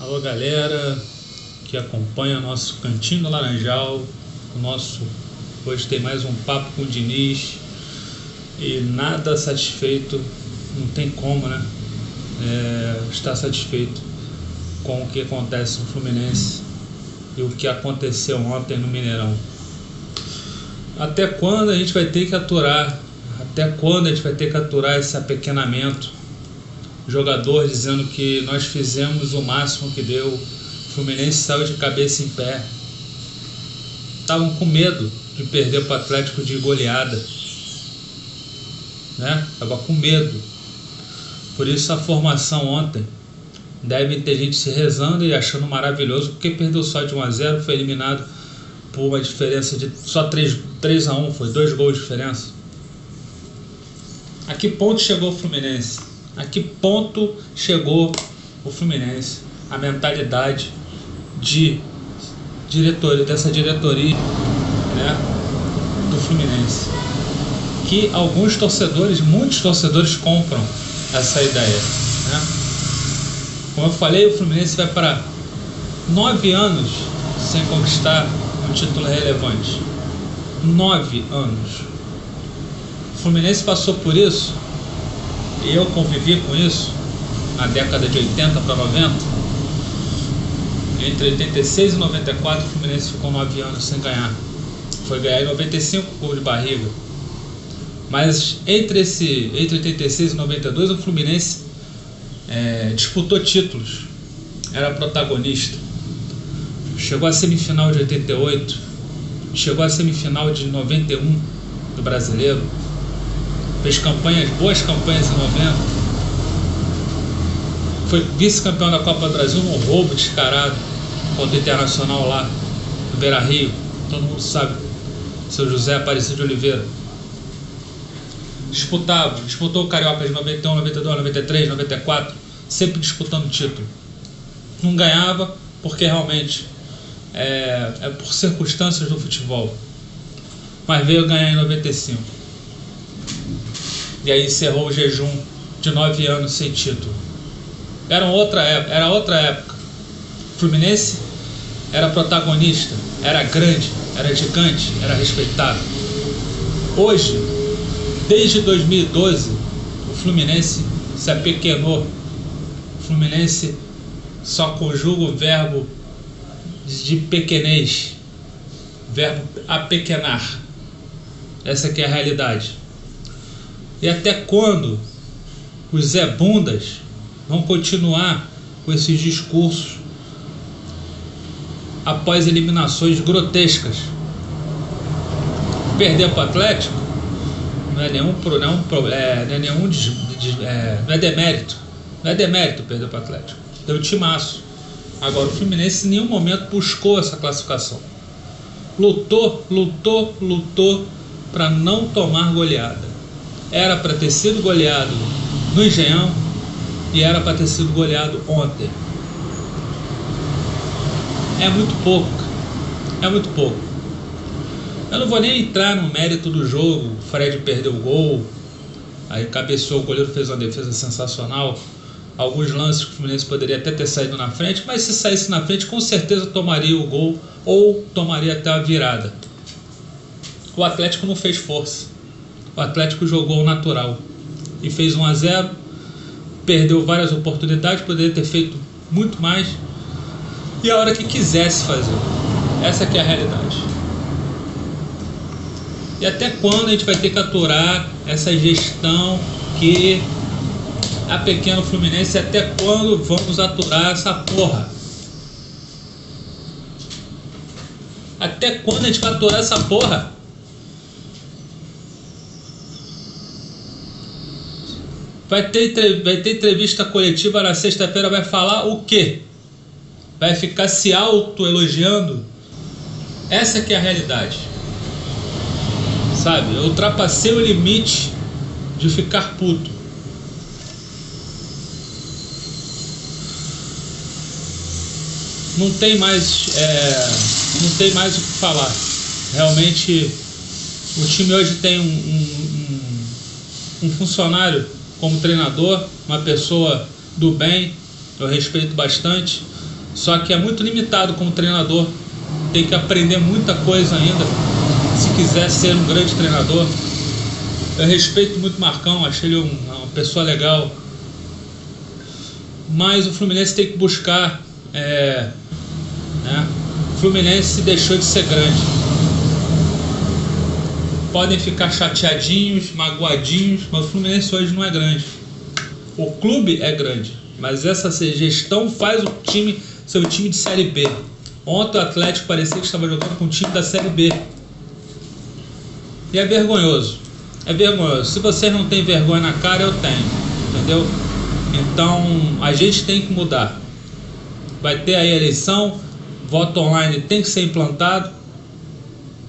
Alô galera que acompanha nosso Cantinho do Laranjal, o nosso hoje tem mais um papo com o Diniz e nada satisfeito, não tem como né? É, estar satisfeito com o que acontece no Fluminense e o que aconteceu ontem no Mineirão. Até quando a gente vai ter que aturar? Até quando a gente vai ter que aturar esse apequenamento? Jogador dizendo que nós fizemos o máximo que deu. O Fluminense saiu de cabeça em pé. Estavam com medo de perder para o Atlético de goleada. Né? Estava com medo. Por isso a formação ontem. Deve ter gente se rezando e achando maravilhoso, porque perdeu só de 1 a 0 foi eliminado por uma diferença de só 3, 3 a 1 foi dois gols de diferença. A que ponto chegou o Fluminense? A que ponto chegou o Fluminense, a mentalidade de diretoria, dessa diretoria né, do Fluminense. Que alguns torcedores, muitos torcedores compram essa ideia. Né? Como eu falei, o Fluminense vai para nove anos sem conquistar um título relevante. Nove anos. O Fluminense passou por isso eu convivi com isso na década de 80 para 90. Entre 86 e 94, o Fluminense ficou 9 anos sem ganhar. Foi ganhar em 95 gol de barriga. Mas entre, esse, entre 86 e 92, o Fluminense é, disputou títulos. Era protagonista. Chegou à semifinal de 88. Chegou à semifinal de 91 do Brasileiro fez campanhas, boas campanhas em 90. Foi vice-campeão da Copa do Brasil num roubo descarado contra o Internacional lá no Beira Rio. Todo mundo sabe. Seu José Aparecido de Oliveira. Disputava, disputou o Carioca de 91, 92, 93, 94, sempre disputando título. Não ganhava porque realmente é, é por circunstâncias do futebol. Mas veio ganhar em 95 e aí encerrou o jejum de nove anos sem título. Era outra época, era outra época. Fluminense era protagonista, era grande, era gigante, era respeitado. Hoje, desde 2012, o Fluminense se apequenou. O Fluminense só conjuga o verbo de pequenez, verbo apequenar. Essa aqui é a realidade. E até quando os Zé Bundas vão continuar com esses discursos após eliminações grotescas? Perder para o Atlético não é nenhum, não é, um, é, não é nenhum de, de, é, não é demérito. Não é demérito perder para o Atlético. Deu timaço. Agora o Fluminense em nenhum momento buscou essa classificação. Lutou, lutou, lutou para não tomar goleada era para ter sido goleado no Engenhão e era para ter sido goleado ontem. É muito pouco. É muito pouco. Eu não vou nem entrar no mérito do jogo. O Fred perdeu o gol. Aí cabeceou, o goleiro fez uma defesa sensacional. Alguns lances que o Fluminense poderia até ter saído na frente, mas se saísse na frente, com certeza tomaria o gol ou tomaria até a virada. O Atlético não fez força o Atlético jogou natural e fez 1 a 0 perdeu várias oportunidades, poderia ter feito muito mais e a hora que quisesse fazer. Essa que é a realidade. E até quando a gente vai ter que aturar essa gestão que a pequeno Fluminense, até quando vamos aturar essa porra? Até quando a gente vai aturar essa porra? Vai ter, vai ter entrevista coletiva na sexta-feira, vai falar o quê? Vai ficar se auto-elogiando? Essa que é a realidade. Sabe? Eu ultrapassei o limite de ficar puto. Não tem mais, é, não tem mais o que falar. Realmente, o time hoje tem um, um, um funcionário como treinador, uma pessoa do bem, eu respeito bastante, Só que é muito limitado como treinador. Tem que aprender muita coisa ainda se quiser ser um grande treinador. Eu respeito muito o Marcão, achei ele uma pessoa legal. Mas o Fluminense tem que buscar. É, né? O Fluminense deixou de ser grande. Podem ficar chateadinhos, magoadinhos, mas o Fluminense hoje não é grande. O clube é grande, mas essa gestão faz o time ser o time de Série B. Ontem o Atlético parecia que estava jogando com o time da Série B. E é vergonhoso. É vergonhoso. Se você não tem vergonha na cara, eu tenho. Entendeu? Então a gente tem que mudar. Vai ter aí a eleição, voto online tem que ser implantado,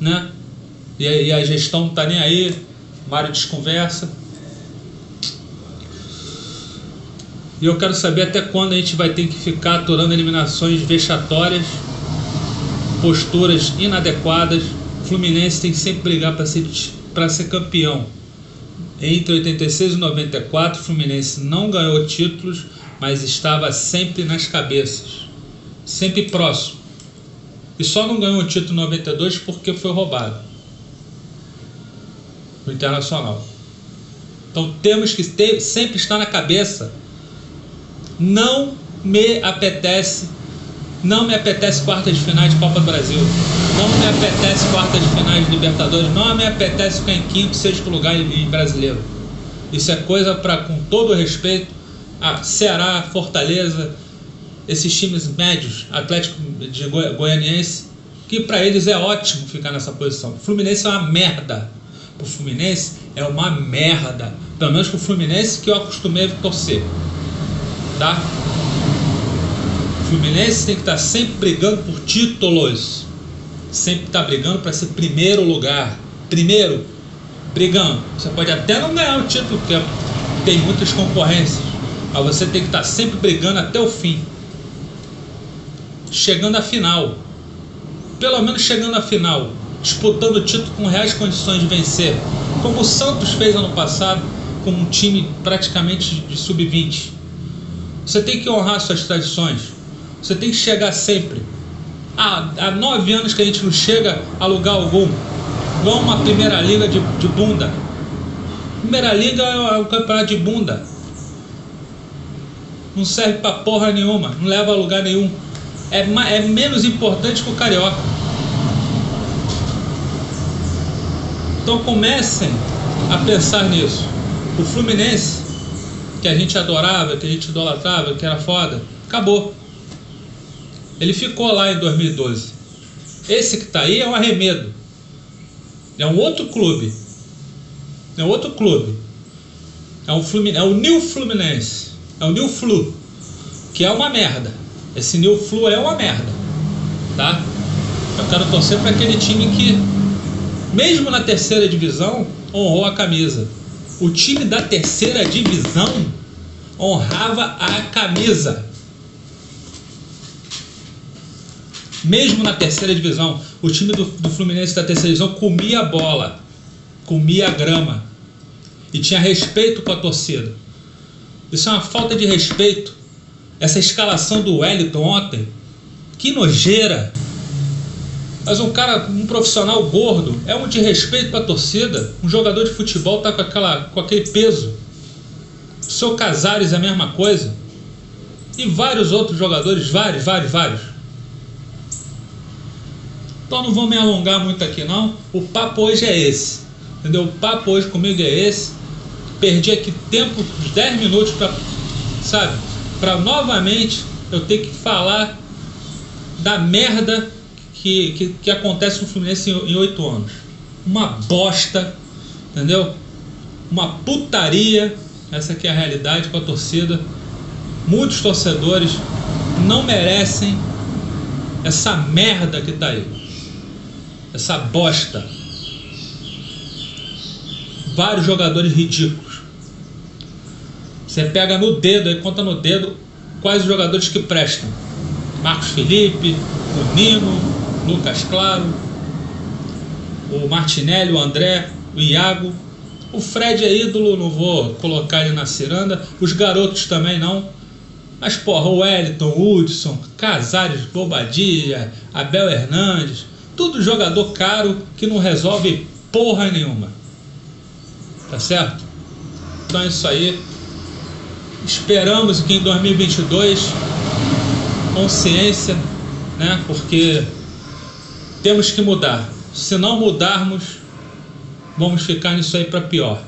né? E, e a gestão não tá nem aí, Mário desconversa. E eu quero saber até quando a gente vai ter que ficar aturando eliminações vexatórias, posturas inadequadas. O Fluminense tem que sempre brigar para ser, ser campeão. Entre 86 e 94, o Fluminense não ganhou títulos, mas estava sempre nas cabeças, sempre próximo. E só não ganhou o título em 92 porque foi roubado no Internacional. Então temos que ter, sempre estar na cabeça não me apetece, não me apetece quarta de finais de Copa do Brasil, não me apetece quarta de finais de Libertadores, não me apetece ficar em quinto, sexto lugar em brasileiro. Isso é coisa para, com todo respeito, a Ceará, Fortaleza, esses times médios, Atlético de Goi Goianiense, que para eles é ótimo ficar nessa posição. Fluminense é uma merda. O Fluminense é uma merda. Pelo menos o Fluminense que eu acostumei a torcer tá? O Fluminense tem que estar tá sempre brigando por títulos. Sempre estar tá brigando para ser primeiro lugar. Primeiro, brigando. Você pode até não ganhar o título, porque tem muitas concorrências. Mas você tem que estar tá sempre brigando até o fim. Chegando à final. Pelo menos chegando à final. Disputando o título com reais condições de vencer. Como o Santos fez ano passado, com um time praticamente de sub-20 você tem que honrar suas tradições. Você tem que chegar sempre. Ah, há nove anos que a gente não chega a lugar algum. Vamos uma primeira liga de, de bunda. Primeira liga é o campeonato de bunda. Não serve pra porra nenhuma. Não leva a lugar nenhum. É, é menos importante que o carioca. Então comecem a pensar nisso. O Fluminense que a gente adorava, que a gente idolatrava, que era foda, acabou. Ele ficou lá em 2012. Esse que está aí é um arremedo. É um outro clube. É um outro clube. É, um Fluminense, é o New Fluminense. É o New Flu. Que é uma merda. Esse New Flu é uma merda. Tá? Eu quero torcer para aquele time que, mesmo na terceira divisão, honrou a camisa o time da terceira divisão honrava a camisa. Mesmo na terceira divisão, o time do, do Fluminense da terceira divisão comia a bola, comia a grama e tinha respeito com a torcida. Isso é uma falta de respeito. Essa escalação do Wellington ontem, que nojeira. Mas um cara, um profissional gordo, é um de respeito para a torcida. Um jogador de futebol tá com, aquela, com aquele peso. O seu Casares é a mesma coisa. E vários outros jogadores, vários, vários, vários. Então não vou me alongar muito aqui não. O papo hoje é esse. Entendeu? O papo hoje comigo é esse. Perdi aqui tempo, 10 minutos para, sabe, para novamente eu ter que falar da merda que, que, que acontece no Fluminense em oito anos. Uma bosta, entendeu? Uma putaria. Essa aqui é a realidade com a torcida. Muitos torcedores não merecem essa merda que tá aí. Essa bosta. Vários jogadores ridículos. Você pega no dedo, aí conta no dedo quais os jogadores que prestam. Marcos Felipe, o Nino, Lucas Claro, o Martinelli, o André, o Iago. O Fred é ídolo, não vou colocar ele na ciranda. Os garotos também não. Mas, porra, o Wellington, Hudson, Casares, Bobadilha, Abel Hernandes, tudo jogador caro que não resolve porra nenhuma. Tá certo? Então é isso aí. Esperamos que em 2022 consciência, né? Porque temos que mudar. Se não mudarmos, vamos ficar nisso aí para pior.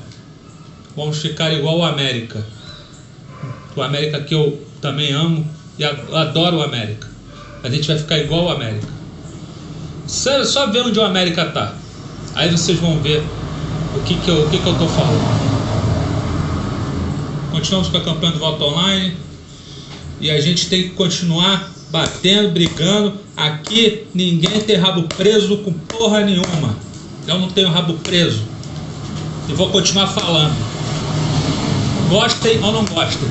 Vamos ficar igual o América. O América que eu também amo e adoro o América. A gente vai ficar igual o América. Só, só ver onde o América tá. Aí vocês vão ver o que, que, eu, o que, que eu tô falando. Continuamos com a campanha do voto online. E a gente tem que continuar batendo, brigando. Aqui ninguém tem rabo preso com porra nenhuma. Eu não tenho rabo preso. E vou continuar falando. Gostem ou não gostem.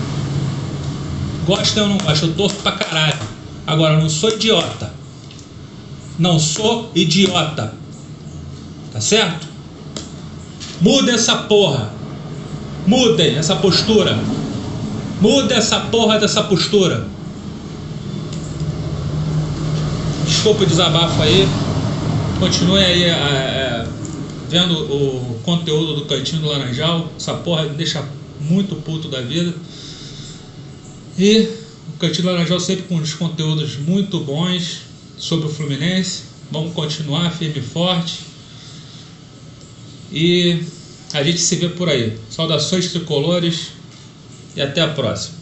Gostem ou não gostem. Eu torço pra caralho. Agora, eu não sou idiota. Não sou idiota. Tá certo? Muda essa porra. Mudem essa postura. Muda essa porra dessa postura. Desculpa o desabafo aí. Continue aí é, é, vendo o conteúdo do Cantinho do Laranjal. Essa porra me deixa muito puto da vida. E o Cantinho do Laranjal sempre com uns conteúdos muito bons sobre o Fluminense. Vamos continuar firme e forte. E a gente se vê por aí. Saudações tricolores e até a próxima.